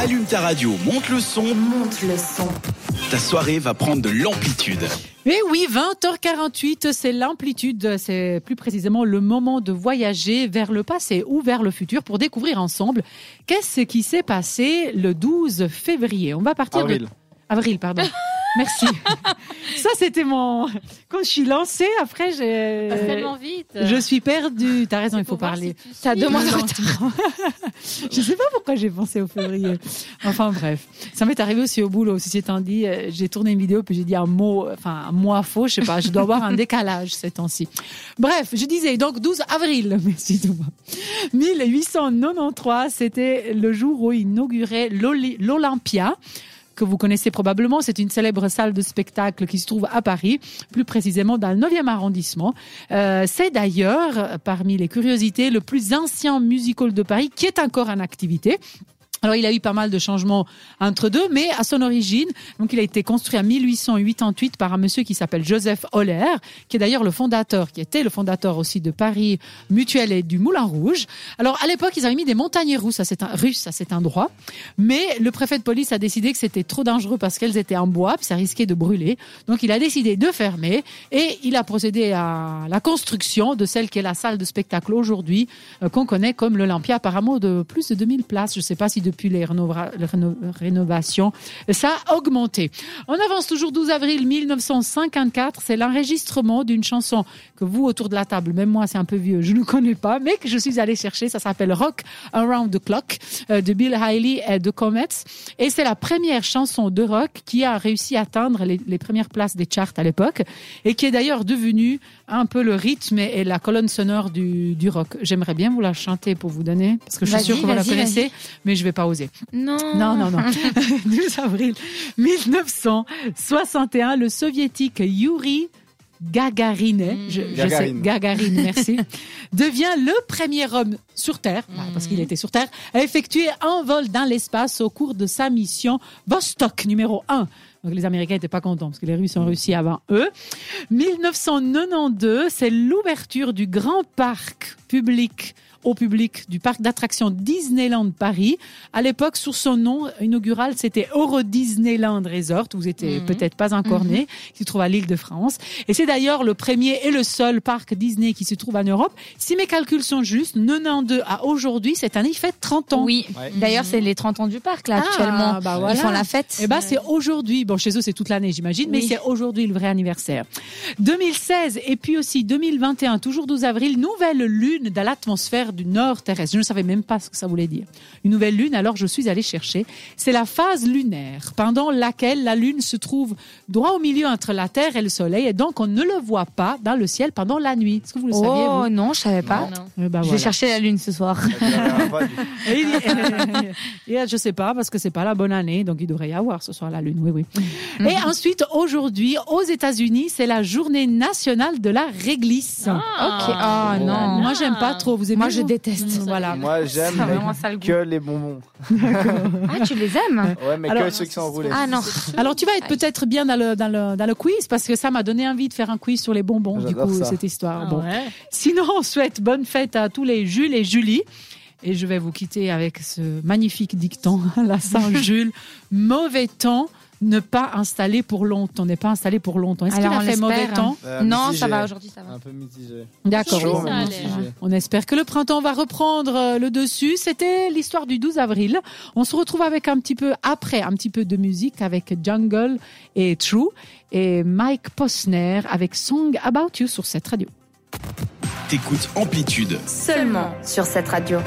Allume ta radio, monte le son. Monte le son. Ta soirée va prendre de l'amplitude. Mais oui, 20h48, c'est l'amplitude, c'est plus précisément le moment de voyager vers le passé ou vers le futur pour découvrir ensemble qu'est-ce qui s'est passé le 12 février. On va partir Avril. de... Avril, pardon. Merci. Ça, c'était mon... Quand je suis lancée, après, j'ai... Tellement vite. Je suis perdue. T'as raison, il faut parler. si T'as suis. deux mois de retard. Je sais pas pourquoi j'ai pensé au février. Enfin bref, ça m'est arrivé aussi au boulot. Si étant dit, euh, j'ai tourné une vidéo puis j'ai dit un mot, enfin un mois faux. Je sais pas. Je dois avoir un décalage ces temps-ci. Bref, je disais donc 12 avril. Merci Thomas. 1893, c'était le jour où inaugurait l'Olympia que vous connaissez probablement. C'est une célèbre salle de spectacle qui se trouve à Paris, plus précisément dans le 9e arrondissement. Euh, c'est d'ailleurs, parmi les curiosités, le plus ancien musical de Paris qui est encore en activité. Alors, il a eu pas mal de changements entre deux, mais à son origine, donc il a été construit en 1888 par un monsieur qui s'appelle Joseph Holler, qui est d'ailleurs le fondateur, qui était le fondateur aussi de Paris Mutuel et du Moulin Rouge. Alors, à l'époque, ils avaient mis des montagnes russes à cet endroit, mais le préfet de police a décidé que c'était trop dangereux parce qu'elles étaient en bois, puis ça risquait de brûler. Donc, il a décidé de fermer et il a procédé à la construction de celle qui est la salle de spectacle aujourd'hui, euh, qu'on connaît comme l'Olympia, apparemment de plus de 2000 places. Je sais pas si depuis les, rénova- les réno- rénovations, ça a augmenté. On avance toujours 12 avril 1954. C'est l'enregistrement d'une chanson que vous, autour de la table, même moi, c'est un peu vieux, je ne connais pas, mais que je suis allée chercher. Ça s'appelle Rock Around the Clock euh, de Bill Haley et de Comets. Et c'est la première chanson de rock qui a réussi à atteindre les, les premières places des charts à l'époque et qui est d'ailleurs devenue un peu le rythme et la colonne sonore du, du rock. J'aimerais bien vous la chanter pour vous donner, parce que je suis sûre que vous la connaissez, mais je vais pas oser. Non. Non, non, non. 12 avril 1961, le soviétique Yuri Gagarin, je, je sais, Gagarine. Gagarine, merci, devient le premier homme sur Terre, bah, parce qu'il était sur Terre, à effectuer un vol dans l'espace au cours de sa mission Vostok numéro 1. Donc les Américains n'étaient pas contents parce que les Russes ont réussi avant eux. 1992, c'est l'ouverture du grand parc public au public du parc d'attractions Disneyland Paris. À l'époque, sous son nom inaugural, c'était Euro Disneyland Resort. Vous étiez peut-être pas encore né, qui se trouve à l'île de France. Et c'est d'ailleurs le premier et le seul parc Disney qui se trouve en Europe. Si mes calculs sont justes, 92 à aujourd'hui, cette année, il fait 30 ans. Oui. Ouais. D'ailleurs, c'est les 30 ans du parc, là, Ah, actuellement. bah voilà. Ils font la fête. Eh ben, c'est aujourd'hui. Bon, chez eux, c'est toute l'année, j'imagine, mais Oui. c'est aujourd'hui le vrai anniversaire. 2016 et puis aussi 2021, toujours 12 avril, nouvelle lune dans l'atmosphère du nord terrestre. Je ne savais même pas ce que ça voulait dire. Une nouvelle lune, alors je suis allée chercher. C'est la phase lunaire, pendant laquelle la lune se trouve droit au milieu entre la Terre et le Soleil, et donc on ne le voit pas dans le ciel pendant la nuit. Est-ce que vous le saviez, Oh vous non, je savais pas. Eh ben, Je voilà. vais chercher la lune ce soir. Et et je sais pas parce que c'est pas la bonne année, donc il devrait y avoir ce soir la lune. Oui, oui. Et ensuite, aujourd'hui, aux États-Unis, c'est la journée nationale de la réglisse. Ok. Oh non. Moi, j'aime pas trop. Vous aimez Moi, je déteste. Voilà. Moi, j'aime que les bonbons. Ah, tu les aimes? Ouais, mais Alors- que ceux qui sont enroulés. Ah non. Alors, tu vas être peut-être bien dans le, dans, le, dans le quiz parce que ça m'a donné envie de faire un quiz sur les bonbons, du coup, ça. cette histoire. Ah bon. Sinon, on souhaite bonne fête à tous les Jules et Julie. Et je vais vous quitter avec ce magnifique dicton, la Saint-Jules. Mauvais temps, ne pas installer pour longtemps. N'est pas installé pour longtemps. Est-ce qu'il Alors, a on fait mauvais l'espère. temps Euh, non, mitigé. ça va aujourd'hui, ça va. Un peu mitigé. D'accord. Mitigé. On espère que le printemps va reprendre euh, le dessus. C'était l'histoire du 12 avril. On se retrouve avec un petit peu après, un petit peu de musique avec Jungle et True et Mike Posner avec Song About You sur cette radio. T'écoutes Amplitude. Seulement sur cette radio.